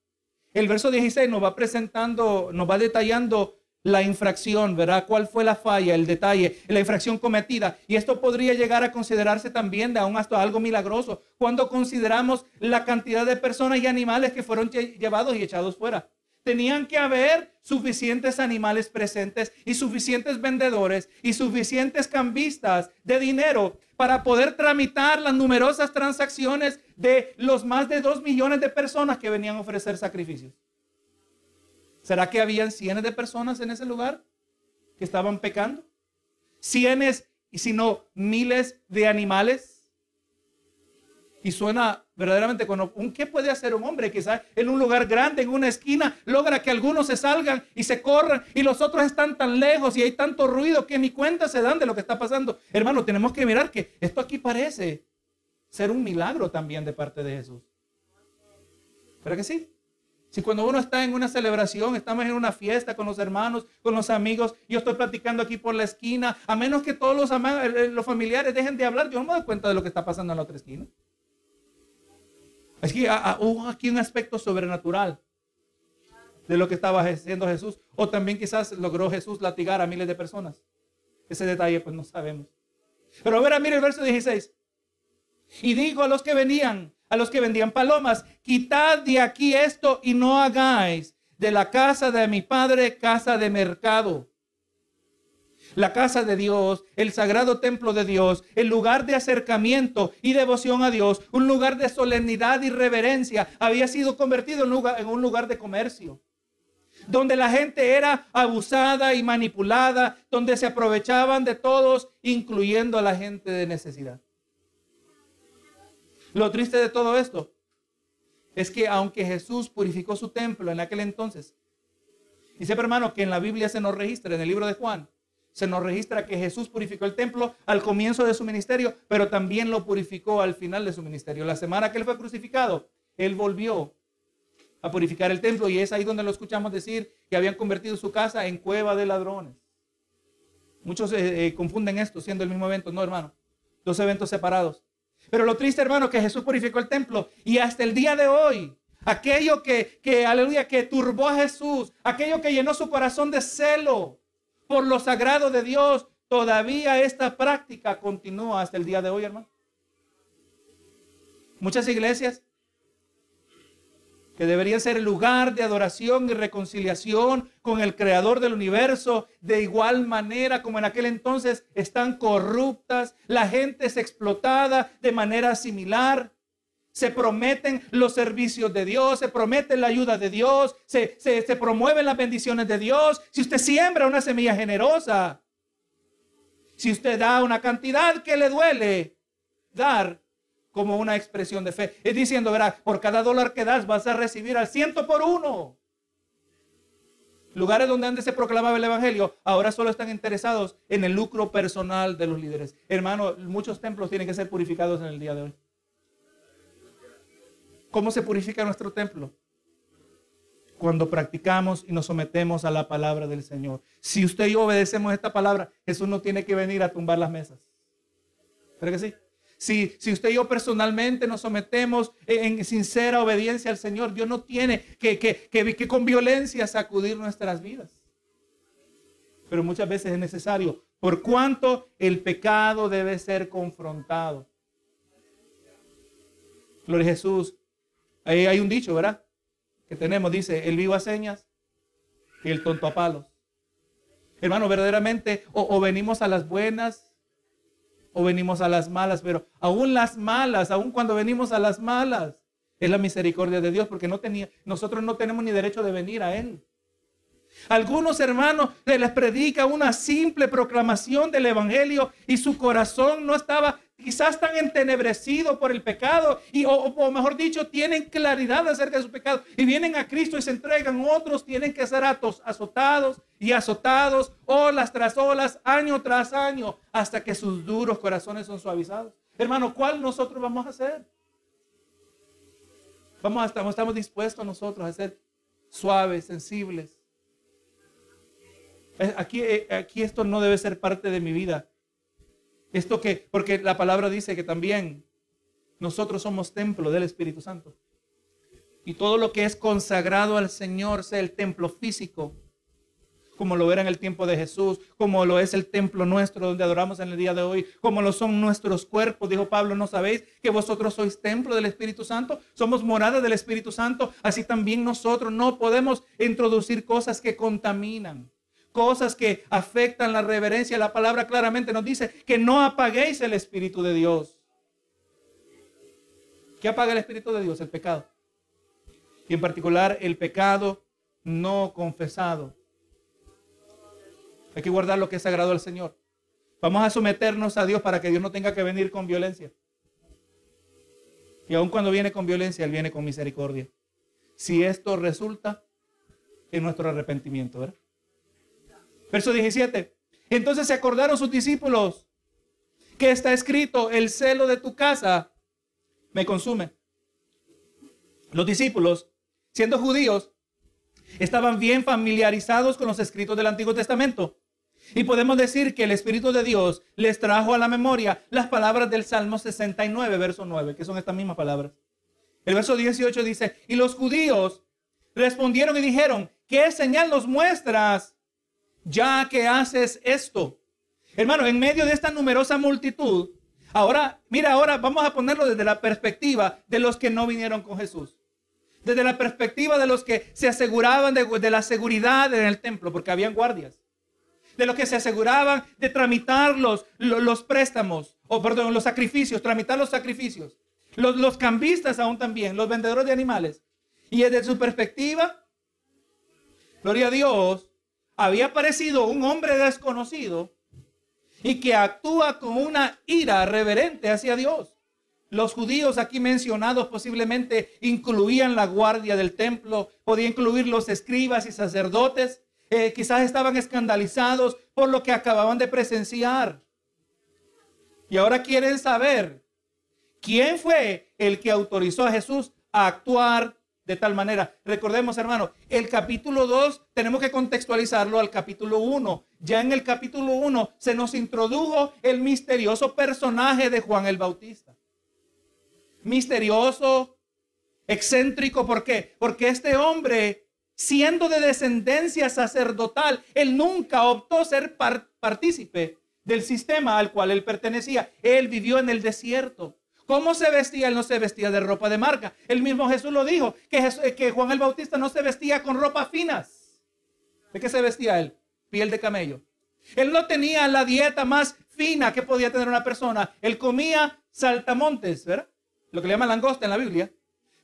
el verso 16 nos va presentando, nos va detallando la infracción, ¿verdad? ¿Cuál fue la falla, el detalle, la infracción cometida? Y esto podría llegar a considerarse también de aún hasta algo milagroso cuando consideramos la cantidad de personas y animales que fueron llevados y echados fuera. Tenían que haber suficientes animales presentes y suficientes vendedores y suficientes cambistas de dinero para poder tramitar las numerosas transacciones de los más de dos millones de personas que venían a ofrecer sacrificios. ¿Será que habían cientos de personas en ese lugar que estaban pecando? Cienes y si no miles de animales. Y suena verdaderamente cuando un qué puede hacer un hombre quizás en un lugar grande en una esquina logra que algunos se salgan y se corran y los otros están tan lejos y hay tanto ruido que ni cuenta se dan de lo que está pasando hermano tenemos que mirar que esto aquí parece ser un milagro también de parte de Jesús ¿verdad que sí? Si cuando uno está en una celebración, estamos en una fiesta con los hermanos, con los amigos, yo estoy platicando aquí por la esquina, a menos que todos los, eh, los familiares dejen de hablar, yo no me doy cuenta de lo que está pasando en la otra esquina. Es que hubo aquí un aspecto sobrenatural de lo que estaba haciendo Jesús. O también quizás logró Jesús latigar a miles de personas. Ese detalle pues no sabemos. Pero a ver, mire el verso 16. Y dijo a los que venían, a los que vendían palomas, quitad de aquí esto y no hagáis de la casa de mi padre casa de mercado la casa de Dios, el sagrado templo de Dios, el lugar de acercamiento y devoción a Dios, un lugar de solemnidad y reverencia, había sido convertido en, un lugar de comercio, donde la gente era abusada y manipulada, donde se aprovechaban de todos, incluyendo a la gente de necesidad. Lo triste de todo esto es que aunque Jesús purificó su templo en aquel entonces, y sepa hermano que en la Biblia se nos registra, en el libro de Juan, se nos registra que Jesús purificó el templo al comienzo de su ministerio, pero también lo purificó al final de su ministerio. La semana que él fue crucificado, él volvió a purificar el templo y es ahí donde lo escuchamos decir que habían convertido su casa en cueva de ladrones. Muchos eh, eh, confunden esto siendo el mismo evento, no hermano, dos eventos separados. Pero lo triste hermano que Jesús purificó el templo y hasta el día de hoy aquello que, que aleluya, que turbó a Jesús, aquello que llenó su corazón de celo, por lo sagrado de Dios, todavía esta práctica continúa hasta el día de hoy, hermano. Muchas iglesias que deberían ser el lugar de adoración y reconciliación con el creador del universo, de igual manera como en aquel entonces están corruptas, la gente es explotada de manera similar. Se prometen los servicios de Dios, se promete la ayuda de Dios, se, se promueven las bendiciones de Dios. Si usted siembra una semilla generosa, si usted da una cantidad que le duele dar, como una expresión de fe. Es diciendo, verá, por cada dólar que das vas a recibir al ciento por uno. Lugares donde antes se proclamaba el Evangelio, ahora solo están interesados en el lucro personal de los líderes. Hermano, muchos templos tienen que ser purificados en el día de hoy. ¿Cómo se purifica nuestro templo? Cuando practicamos y nos sometemos a la palabra del Señor. Si usted y yo obedecemos esta palabra, Jesús no tiene que venir a tumbar las mesas. ¿Pero que sí? Si, usted y yo personalmente nos sometemos en, sincera obediencia al Señor, Dios no tiene que, que, que con violencia sacudir nuestras vidas. Pero muchas veces es necesario, por cuanto el pecado debe ser confrontado. Gloria a Jesús. Ahí hay un dicho, ¿verdad? Que tenemos, dice, el vivo a señas y el tonto a palos. Hermano, verdaderamente, o venimos a las buenas o venimos a las malas, pero aún las malas, aún cuando venimos a las malas, es la misericordia de Dios, porque no tenía, nosotros no tenemos ni derecho de venir a Él. Algunos hermanos se les predica una simple proclamación del Evangelio y su corazón no estaba quizás tan entenebrecido por el pecado y o, mejor dicho tienen claridad acerca de su pecado y vienen a Cristo y se entregan. Otros tienen que ser atos, azotados y azotados olas tras olas, año tras año, hasta que sus duros corazones son suavizados. Hermano, ¿cuál nosotros vamos a hacer? Vamos estamos, estamos dispuestos nosotros a ser suaves, sensibles. Aquí, eh, aquí esto no debe ser parte de mi vida. Esto que, porque la palabra dice que también nosotros somos templo del Espíritu Santo. Y todo lo que es consagrado al Señor, sea el templo físico, como lo era en el tiempo de Jesús, como lo es el templo nuestro donde adoramos en el día de hoy, como lo son nuestros cuerpos. Dijo Pablo, ¿no sabéis que vosotros sois templo del Espíritu Santo? Somos morada del Espíritu Santo. Así también nosotros no podemos introducir cosas que contaminan cosas que afectan la reverencia. La palabra claramente nos dice que no apaguéis el Espíritu de Dios. ¿Qué apaga el Espíritu de Dios? El pecado. Y en particular el pecado no confesado. Hay que guardar lo que es sagrado al Señor. Vamos a someternos a Dios para que Dios no tenga que venir con violencia. Y aun cuando viene con violencia, Él viene con misericordia. Si esto resulta en nuestro arrepentimiento, ¿verdad? Verso 17. Entonces se acordaron sus discípulos que está escrito, el celo de tu casa me consume. Los discípulos, siendo judíos, estaban bien familiarizados con los escritos del Antiguo Testamento. Y podemos decir que el Espíritu de Dios les trajo a la memoria las palabras del Salmo 69, verso 9, que son estas mismas palabras. El verso 18 dice, y los judíos respondieron y dijeron, ¿qué señal nos muestras ya que haces esto. Hermano, en medio de esta numerosa multitud, ahora, mira, ahora vamos a ponerlo desde la perspectiva de los que no vinieron con Jesús. Desde la perspectiva de los que se aseguraban de, la seguridad en el templo, porque habían guardias. De los que se aseguraban de tramitar los, los, préstamos, o perdón, los sacrificios, tramitar los sacrificios. Los, los cambistas aún también, los vendedores de animales. Y desde su perspectiva, gloria a Dios, había aparecido un hombre desconocido y que actúa con una ira reverente hacia Dios. Los judíos aquí mencionados posiblemente incluían la guardia del templo, podía incluir los escribas y sacerdotes, eh, quizás estaban escandalizados por lo que acababan de presenciar. Y ahora quieren saber quién fue el que autorizó a Jesús a actuar de tal manera. Recordemos, hermano, el capítulo 2 tenemos que contextualizarlo al capítulo 1. Ya en el capítulo 1 se nos introdujo el misterioso personaje de Juan el Bautista. Misterioso, excéntrico, ¿por qué? Porque este hombre, siendo de descendencia sacerdotal, él nunca optó ser partícipe del sistema al cual él pertenecía. Él vivió en el desierto. ¿Cómo se vestía? Él no se vestía de ropa de marca. El mismo Jesús lo dijo, que, que Juan el Bautista no se vestía con ropas finas. ¿De qué se vestía él? Piel de camello. Él no tenía la dieta más fina que podía tener una persona. Él comía saltamontes, ¿verdad? Lo que le llaman langosta en la Biblia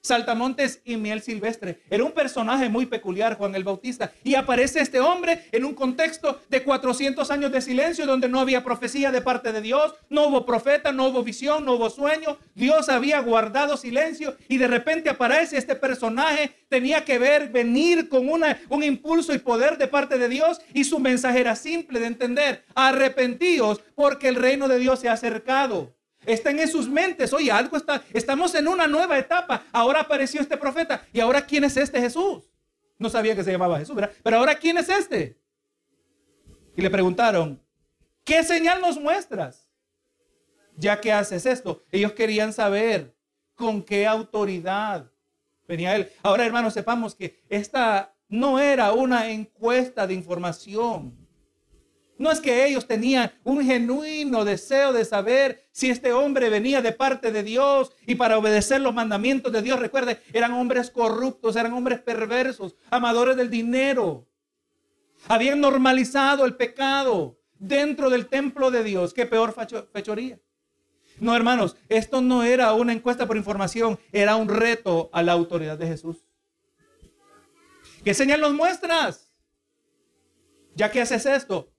saltamontes y miel silvestre. Era un personaje muy peculiar, Juan el Bautista. Y aparece este hombre en un contexto de 400 años de silencio donde no había profecía de parte de Dios, no hubo profeta, no hubo visión, no hubo sueño. Dios había guardado silencio y de repente aparece este personaje. Tenía que ver, venir con una, un impulso y poder de parte de Dios y su mensaje era simple de entender. Arrepentíos porque el reino de Dios se ha acercado. Están en sus mentes. Oye, algo está. Estamos en una nueva etapa. Ahora apareció este profeta. ¿Y ahora quién es este Jesús? No sabía que se llamaba Jesús, ¿verdad? Pero ahora quién es este? Y le preguntaron, ¿qué señal nos muestras? Ya que haces esto. Ellos querían saber con qué autoridad venía él. Ahora, hermanos, sepamos que esta no era una encuesta de información. No es que ellos tenían un genuino deseo de saber si este hombre venía de parte de Dios y para obedecer los mandamientos de Dios. Recuerde, eran hombres corruptos, eran hombres perversos, amadores del dinero. Habían normalizado el pecado dentro del templo de Dios. Qué peor fechoría. No, hermanos, esto no era una encuesta por información, era un reto a la autoridad de Jesús. ¿Qué señal nos muestras? Ya que haces esto,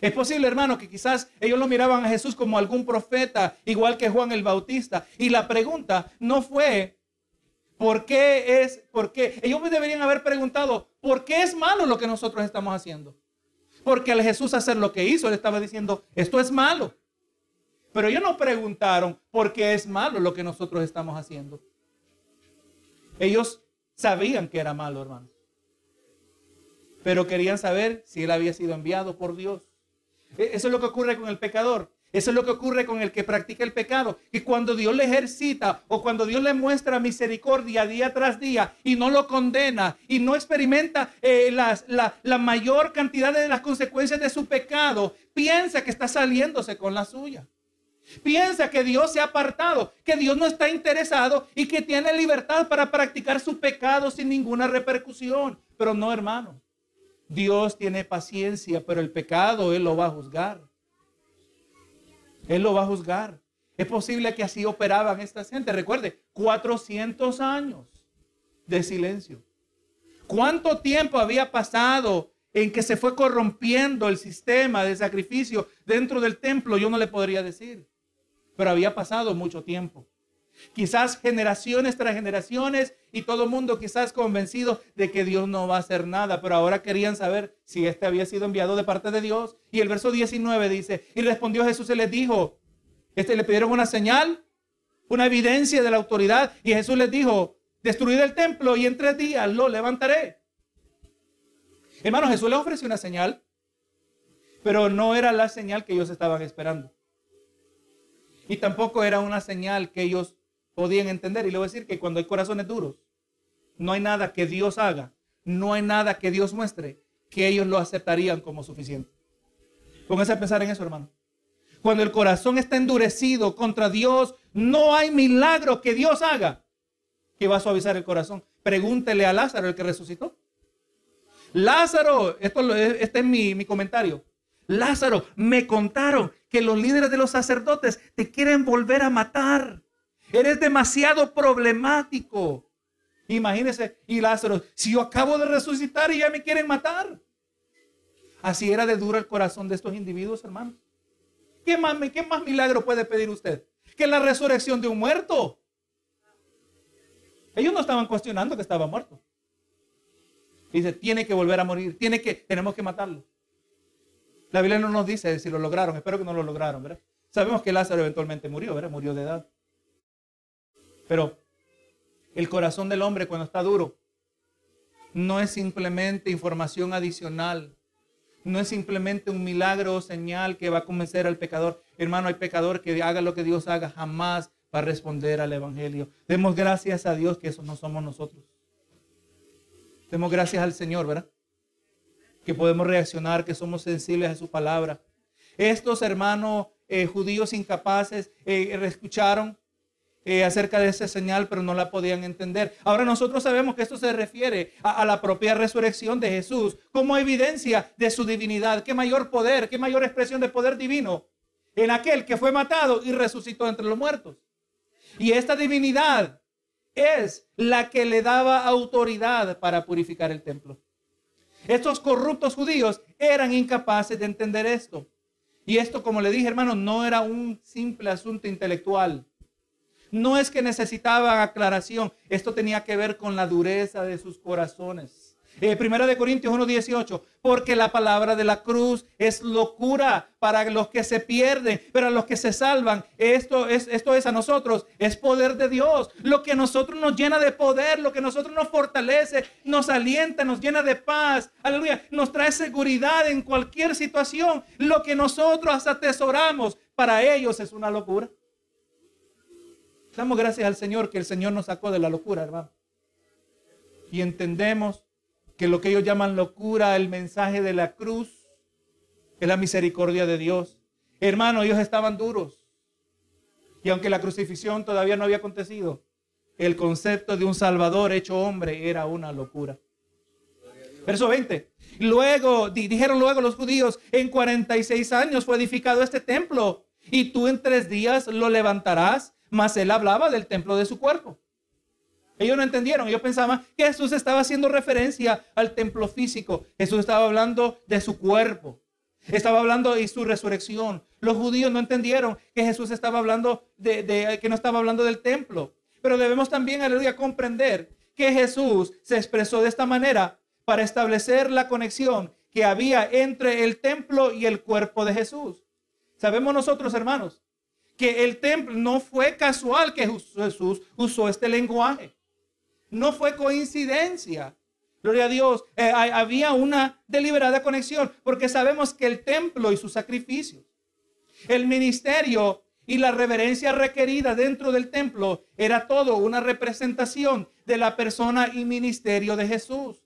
es posible, hermano, que quizás ellos lo miraban a Jesús como algún profeta, igual que Juan el Bautista. Y la pregunta no fue, ¿por qué es, por qué? Ellos deberían haber preguntado, ¿por qué es malo lo que nosotros estamos haciendo? Porque al Jesús hacer lo que hizo, le estaba diciendo, esto es malo. Pero ellos no preguntaron, ¿por qué es malo lo que nosotros estamos haciendo? Ellos sabían que era malo, hermano. Pero querían saber si él había sido enviado por Dios. E, eso es lo que ocurre con el pecador. Eso es lo que ocurre con el que practica el pecado. Y cuando Dios le ejercita o cuando Dios le muestra misericordia día tras día y no lo condena y no experimenta eh, la, la mayor cantidad de las consecuencias de su pecado, piensa que está saliéndose con la suya. Piensa que Dios se ha apartado, que Dios no está interesado y que tiene libertad para practicar su pecado sin ninguna repercusión. Pero no, hermano. Dios tiene paciencia, pero el pecado Él lo va a juzgar. Él lo va a juzgar. Es posible que así operaban estas gente. Recuerde, 400 años de silencio. ¿Cuánto tiempo había pasado en que se fue corrompiendo el sistema de sacrificio dentro del templo? Yo no le podría decir, pero había pasado mucho tiempo. Quizás generaciones tras generaciones y todo el mundo quizás convencido de que Dios no va a hacer nada, pero ahora querían saber si este había sido enviado de parte de Dios. Y el verso 19 dice, y respondió Jesús y les dijo, este le pidieron una señal, una evidencia de la autoridad, y Jesús les dijo, destruid el templo y en tres días lo levantaré. Hermano, Jesús les ofreció una señal, pero no era la señal que ellos estaban esperando. Y tampoco era una señal que ellos podían entender. Y le voy a decir que cuando hay corazones duros, no hay nada que Dios haga, no hay nada que Dios muestre que ellos lo aceptarían como suficiente. Pónganse a pensar en eso, hermano. Cuando el corazón está endurecido contra Dios, no hay milagro que Dios haga que va a suavizar el corazón. Pregúntele a Lázaro, el que resucitó. Lázaro, esto, este es mi, mi comentario. Lázaro, me contaron que los líderes de los sacerdotes te quieren volver a matar. Eres demasiado problemático. Imagínese, y Lázaro, si yo acabo de resucitar y ya me quieren matar. Así era de duro el corazón de estos individuos, hermanos. ¿Qué más, ¿Qué más milagro puede pedir usted? Que la resurrección de un muerto. Ellos no estaban cuestionando que estaba muerto. Dice, tiene que volver a morir, tiene que, tenemos que matarlo. La Biblia no nos dice si lo lograron, espero que no lo lograron, ¿verdad? Sabemos que Lázaro eventualmente murió, ¿verdad? Murió de edad. Pero el corazón del hombre cuando está duro no es simplemente información adicional. No es simplemente un milagro o señal que va a convencer al pecador. Hermano, hay pecador que haga lo que Dios haga, jamás va a responder al Evangelio. Demos gracias a Dios que eso no somos nosotros. Demos gracias al Señor, ¿verdad? Que podemos reaccionar, que somos sensibles a su palabra. Estos hermanos eh, judíos incapaces eh, escucharon eh, acerca de esa señal, pero no la podían entender. Ahora nosotros sabemos que esto se refiere a, a, la propia resurrección de Jesús como evidencia de su divinidad. ¿Qué mayor poder, qué mayor expresión de poder divino en aquel que fue matado y resucitó entre los muertos? Y esta divinidad es la que le daba autoridad para purificar el templo. Estos corruptos judíos eran incapaces de entender esto. Y esto, como le dije, hermano, no era un simple asunto intelectual. No es que necesitaban aclaración. Esto tenía que ver con la dureza de sus corazones. Eh, primera de Corintios 1.18, porque la palabra de la cruz es locura para los que se pierden, pero a los que se salvan, esto es, esto es a nosotros, es poder de Dios. Lo que a nosotros nos llena de poder, lo que a nosotros nos fortalece, nos alienta, nos llena de paz, aleluya, nos trae seguridad en cualquier situación. Lo que nosotros atesoramos, para ellos es una locura. Damos gracias al Señor que el Señor nos sacó de la locura, hermano. Y entendemos que lo que ellos llaman locura, el mensaje de la cruz, es la misericordia de Dios. Hermano, ellos estaban duros. Y aunque la crucifixión todavía no había acontecido, el concepto de un Salvador hecho hombre era una locura. Verso 20. Luego, dijeron luego los judíos, en 46 años fue edificado este templo y tú en tres días lo levantarás. Mas él hablaba del templo de su cuerpo. Ellos no entendieron, ellos pensaban que Jesús estaba haciendo referencia al templo físico. Jesús estaba hablando de su cuerpo. Estaba hablando de su resurrección. Los judíos no entendieron que Jesús estaba hablando de, que no estaba hablando del templo. Pero debemos también, aleluya, comprender que Jesús se expresó de esta manera para establecer la conexión que había entre el templo y el cuerpo de Jesús. Sabemos nosotros, hermanos, que el templo no fue casual que Jesús usó este lenguaje. No fue coincidencia. Gloria a Dios. Eh, había una deliberada conexión porque sabemos que el templo y sus sacrificios, el ministerio y la reverencia requerida dentro del templo era todo una representación de la persona y ministerio de Jesús.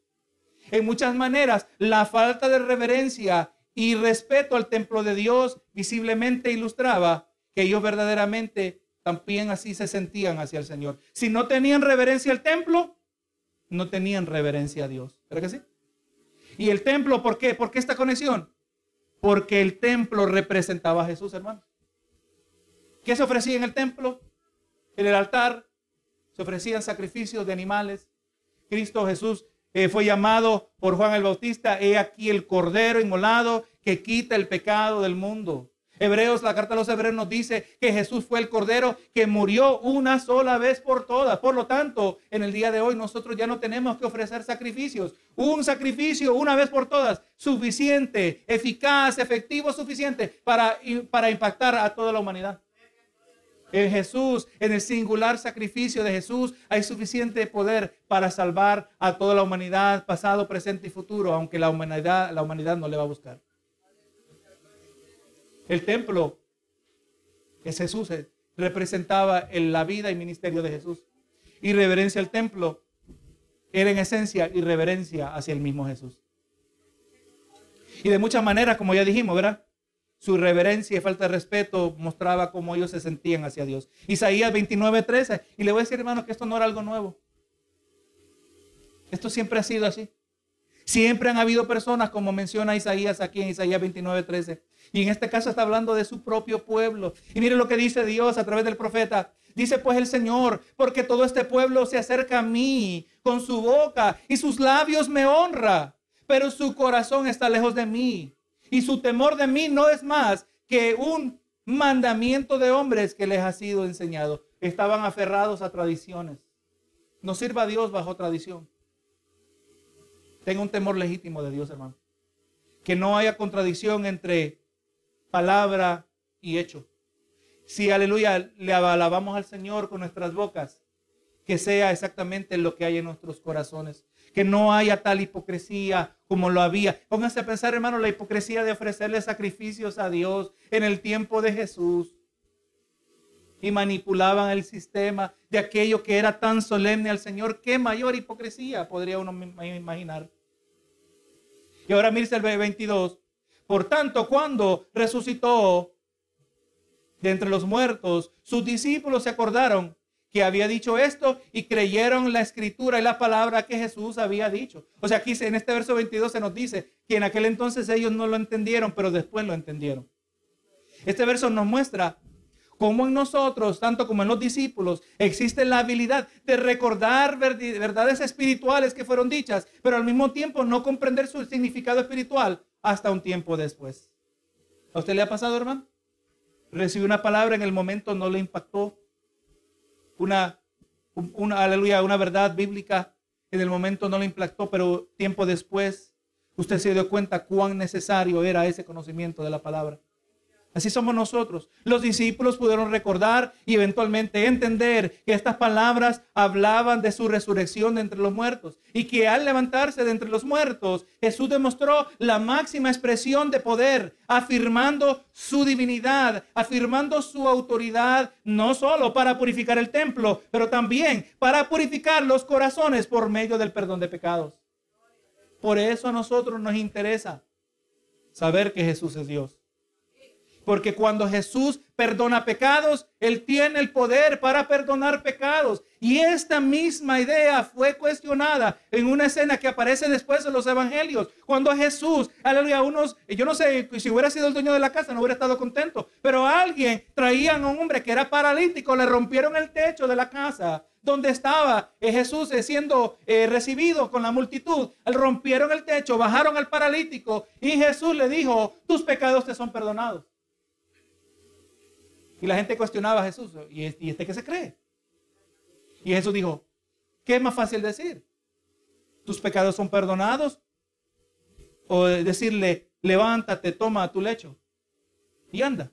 En muchas maneras, la falta de reverencia y respeto al templo de Dios visiblemente ilustraba que ellos verdaderamente también así se sentían hacia el Señor. Si no tenían reverencia al templo, no tenían reverencia a Dios. ¿Verdad que sí? ¿Y el templo por qué? ¿Por qué esta conexión? Porque el templo representaba a Jesús, hermano. ¿Qué se ofrecía en el templo? En el altar se ofrecían sacrificios de animales. Cristo Jesús eh, fue llamado por Juan el Bautista, he aquí el cordero inmolado que quita el pecado del mundo. Hebreos, la carta de los Hebreos nos dice que Jesús fue el Cordero que murió una sola vez por todas. Por lo tanto, en el día de hoy nosotros ya no tenemos que ofrecer sacrificios. Un sacrificio una vez por todas, suficiente, eficaz, efectivo, suficiente para, para impactar a toda la humanidad. En Jesús, en el singular sacrificio de Jesús, hay suficiente poder para salvar a toda la humanidad, pasado, presente y futuro, aunque la humanidad, la humanidad no le va a buscar. El templo que Jesús representaba en la vida y ministerio de Jesús. Y reverencia al templo era en esencia irreverencia hacia el mismo Jesús. Y de muchas maneras, como ya dijimos, ¿verdad? Su reverencia y falta de respeto mostraba cómo ellos se sentían hacia Dios. Isaías 29, 13. Y le voy a decir, hermano, que esto no era algo nuevo. Esto siempre ha sido así. Siempre han habido personas, como menciona Isaías aquí en Isaías 29, 13. Y en este caso está hablando de su propio pueblo. Y mire lo que dice Dios a través del profeta. Dice pues el Señor, porque todo este pueblo se acerca a mí con su boca y sus labios me honra, pero su corazón está lejos de mí. Y su temor de mí no es más que un mandamiento de hombres que les ha sido enseñado. Estaban aferrados a tradiciones. No sirva Dios bajo tradición. Tenga un temor legítimo de Dios, hermano. Que no haya contradicción entre palabra y hecho. Si, aleluya, le alabamos al Señor con nuestras bocas, que sea exactamente lo que hay en nuestros corazones. Que no haya tal hipocresía como lo había. Pónganse a pensar, hermano, la hipocresía de ofrecerle sacrificios a Dios en el tiempo de Jesús. Y manipulaban el sistema de aquello que era tan solemne al Señor. ¿Qué mayor hipocresía podría uno imaginar? Y ahora mire el 22. Por tanto, cuando resucitó de entre los muertos, sus discípulos se acordaron que había dicho esto y creyeron la escritura y la palabra que Jesús había dicho. O sea, aquí en este verso 22 se nos dice que en aquel entonces ellos no lo entendieron, pero después lo entendieron. Este verso nos muestra cómo en nosotros, tanto como en los discípulos, existe la habilidad de recordar verdades espirituales que fueron dichas, pero al mismo tiempo no comprender su significado espiritual hasta un tiempo después. ¿A usted le ha pasado, hermano? Recibió una palabra en el momento, no le impactó. Una, una, aleluya, una verdad bíblica en el momento no le impactó, pero tiempo después usted se dio cuenta cuán necesario era ese conocimiento de la palabra. Así somos nosotros. Los discípulos pudieron recordar y eventualmente entender que estas palabras hablaban de su resurrección de entre los muertos y que al levantarse de entre los muertos, Jesús demostró la máxima expresión de poder, afirmando su divinidad, afirmando su autoridad, no solo para purificar el templo, pero también para purificar los corazones por medio del perdón de pecados. Por eso a nosotros nos interesa saber que Jesús es Dios. Porque cuando Jesús perdona pecados, Él tiene el poder para perdonar pecados. Y esta misma idea fue cuestionada en una escena que aparece después de los evangelios. Cuando Jesús, aleluya, unos, yo no sé si hubiera sido el dueño de la casa, no hubiera estado contento. Pero alguien traían a un hombre que era paralítico, le rompieron el techo de la casa donde estaba eh, Jesús eh, siendo eh, recibido con la multitud. rompieron el techo, bajaron al paralítico y Jesús le dijo, tus pecados te son perdonados. Y la gente cuestionaba a Jesús, ¿y este qué se cree? Y Jesús dijo, ¿qué es más fácil decir? ¿Tus pecados son perdonados? O decirle, levántate, toma tu lecho y anda.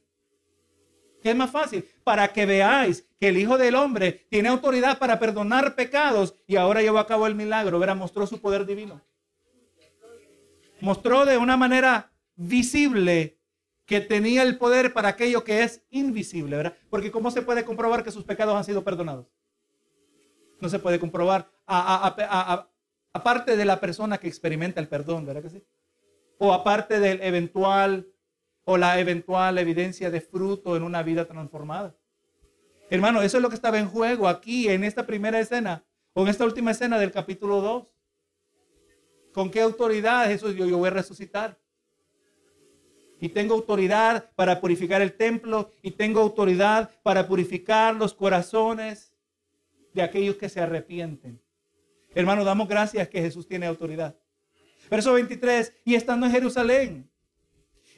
¿Qué es más fácil? Para que veáis que el Hijo del Hombre tiene autoridad para perdonar pecados y ahora llevó a cabo el milagro. Verá, mostró su poder divino. Mostró de una manera visible que tenía el poder para aquello que es invisible, ¿verdad? Porque ¿cómo se puede comprobar que sus pecados han sido perdonados? No se puede comprobar aparte de la persona que experimenta el perdón, ¿verdad que sí? O aparte del eventual o la eventual evidencia de fruto en una vida transformada. Hermano, eso es lo que estaba en juego aquí en esta primera escena o en esta última escena del capítulo 2. ¿Con qué autoridad Jesús dijo, yo voy a resucitar? Y tengo autoridad para purificar el templo y tengo autoridad para purificar los corazones de aquellos que se arrepienten. Hermano, damos gracias que Jesús tiene autoridad. Verso 23, y estando en Jerusalén,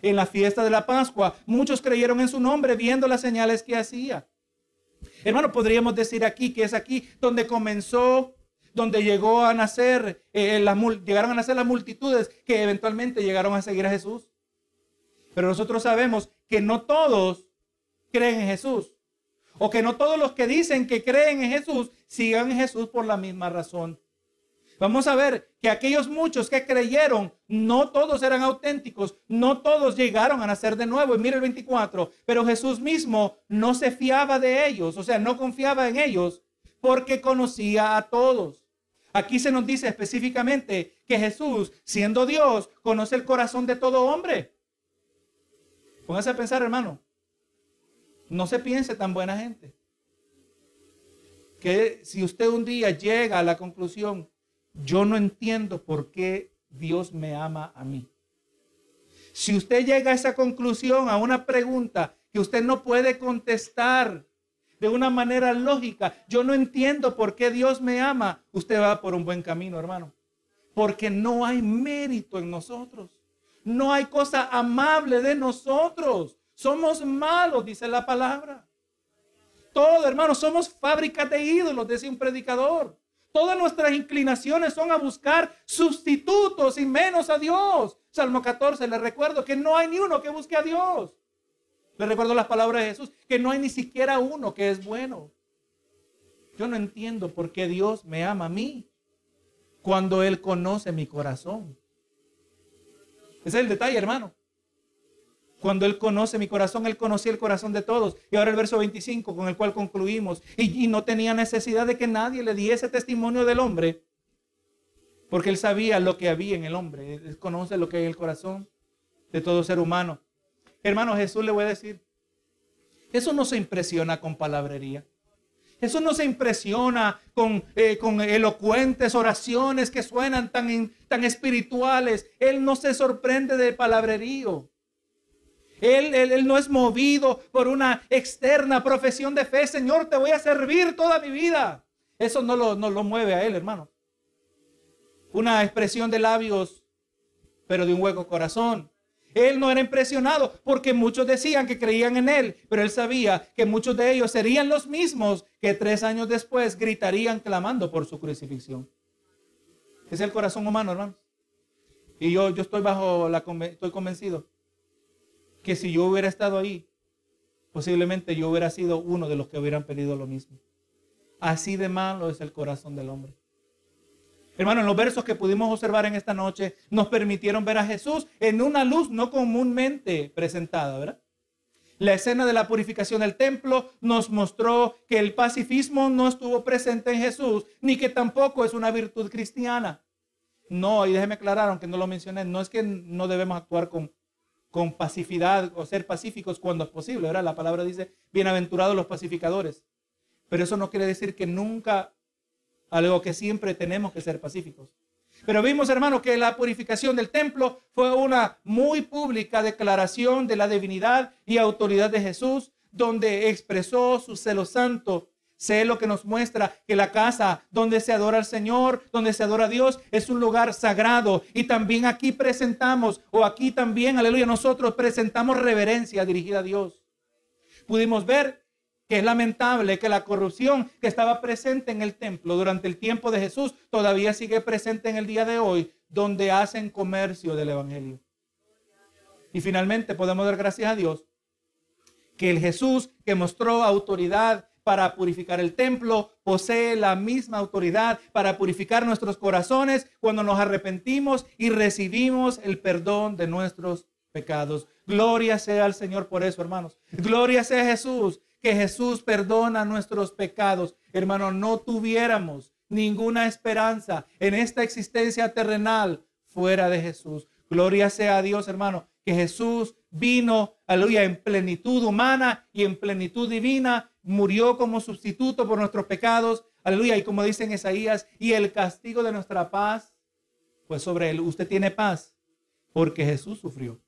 en la fiesta de la Pascua, muchos creyeron en su nombre viendo las señales que hacía. Hermano, podríamos decir aquí que es aquí donde comenzó, donde llegó a nacer, eh, llegaron a nacer las multitudes que eventualmente llegaron a seguir a Jesús. Pero nosotros sabemos que no todos creen en Jesús. O que no todos los que dicen que creen en Jesús sigan en Jesús por la misma razón. Vamos a ver que aquellos muchos que creyeron, no todos eran auténticos, no todos llegaron a nacer de nuevo. Y mire el 24, pero Jesús mismo no se fiaba de ellos, o sea, no confiaba en ellos porque conocía a todos. Aquí se nos dice específicamente que Jesús, siendo Dios, conoce el corazón de todo hombre. Póngase a pensar, hermano. No se piense tan buena gente. Que si usted un día llega a la conclusión, yo no entiendo por qué Dios me ama a mí. Si usted llega a esa conclusión, a una pregunta que usted no puede contestar de una manera lógica, yo no entiendo por qué Dios me ama, usted va por un buen camino, hermano. Porque no hay mérito en nosotros. No hay cosa amable de nosotros. Somos malos, dice la palabra. Todo, hermano, somos fábricas de ídolos, decía un predicador. Todas nuestras inclinaciones son a buscar sustitutos y menos a Dios. Salmo 14, le recuerdo que no hay ni uno que busque a Dios. Le recuerdo las palabras de Jesús, que no hay ni siquiera uno que es bueno. Yo no entiendo por qué Dios me ama a mí cuando Él conoce mi corazón. Ese es el detalle, hermano. Cuando Él conoce mi corazón, Él conocía el corazón de todos. Y ahora el verso 25 con el cual concluimos. Y, no tenía necesidad de que nadie le diese testimonio del hombre. Porque Él sabía lo que había en el hombre. Él conoce lo que hay en el corazón. de todo ser humano. Hermano, Jesús le voy a decir, eso no se impresiona con palabrería. Eso no se impresiona con, eh, con elocuentes oraciones que suenan tan, tan espirituales. Él no se sorprende de palabrerío. Él, él, no es movido por una externa profesión de fe. Señor, te voy a servir toda mi vida. Eso no lo, no lo mueve a él, hermano. Una expresión de labios, pero de un hueco corazón. Él no era impresionado porque muchos decían que creían en él, pero él sabía que muchos de ellos serían los mismos que tres años después gritarían clamando por su crucifixión. Es el corazón humano, hermano. Y yo, yo estoy bajo la estoy convencido que si yo hubiera estado ahí, posiblemente yo hubiera sido uno de los que hubieran pedido lo mismo. Así de malo es el corazón del hombre. Hermano, en los versos que pudimos observar en esta noche nos permitieron ver a Jesús en una luz no comúnmente presentada, ¿verdad? La escena de la purificación del templo nos mostró que el pacifismo no estuvo presente en Jesús, ni que tampoco es una virtud cristiana. No, y déjeme aclarar, aunque no lo mencioné, no es que no debemos actuar con, con pacificidad o ser pacíficos cuando es posible, ¿verdad? La palabra dice, bienaventurados los pacificadores. Pero eso no quiere decir que nunca algo que siempre tenemos que ser pacíficos. Pero vimos, hermano, que la purificación del templo fue una muy pública declaración de la divinidad y autoridad de Jesús, donde expresó su celo santo. Celo que nos muestra que la casa donde se adora al Señor, donde se adora a Dios, es un lugar sagrado. Y también aquí presentamos, o aquí también, aleluya, nosotros presentamos reverencia dirigida a Dios. Pudimos ver que es lamentable que la corrupción que estaba presente en el templo durante el tiempo de Jesús todavía sigue presente en el día de hoy, donde hacen comercio del Evangelio. Y finalmente podemos dar gracias a Dios que el Jesús que mostró autoridad para purificar el templo, posee la misma autoridad para purificar nuestros corazones cuando nos arrepentimos y recibimos el perdón de nuestros pecados. Gloria sea al Señor por eso, hermanos. Gloria sea Jesús que Jesús perdona nuestros pecados, hermano, no tuviéramos ninguna esperanza en esta existencia terrenal fuera de Jesús. Gloria sea a Dios, hermano, que Jesús vino, aleluya, en plenitud humana y en plenitud divina, murió como sustituto por nuestros pecados, aleluya, y como dice en Isaías, y el castigo de nuestra paz, pues sobre él, usted tiene paz, porque Jesús sufrió.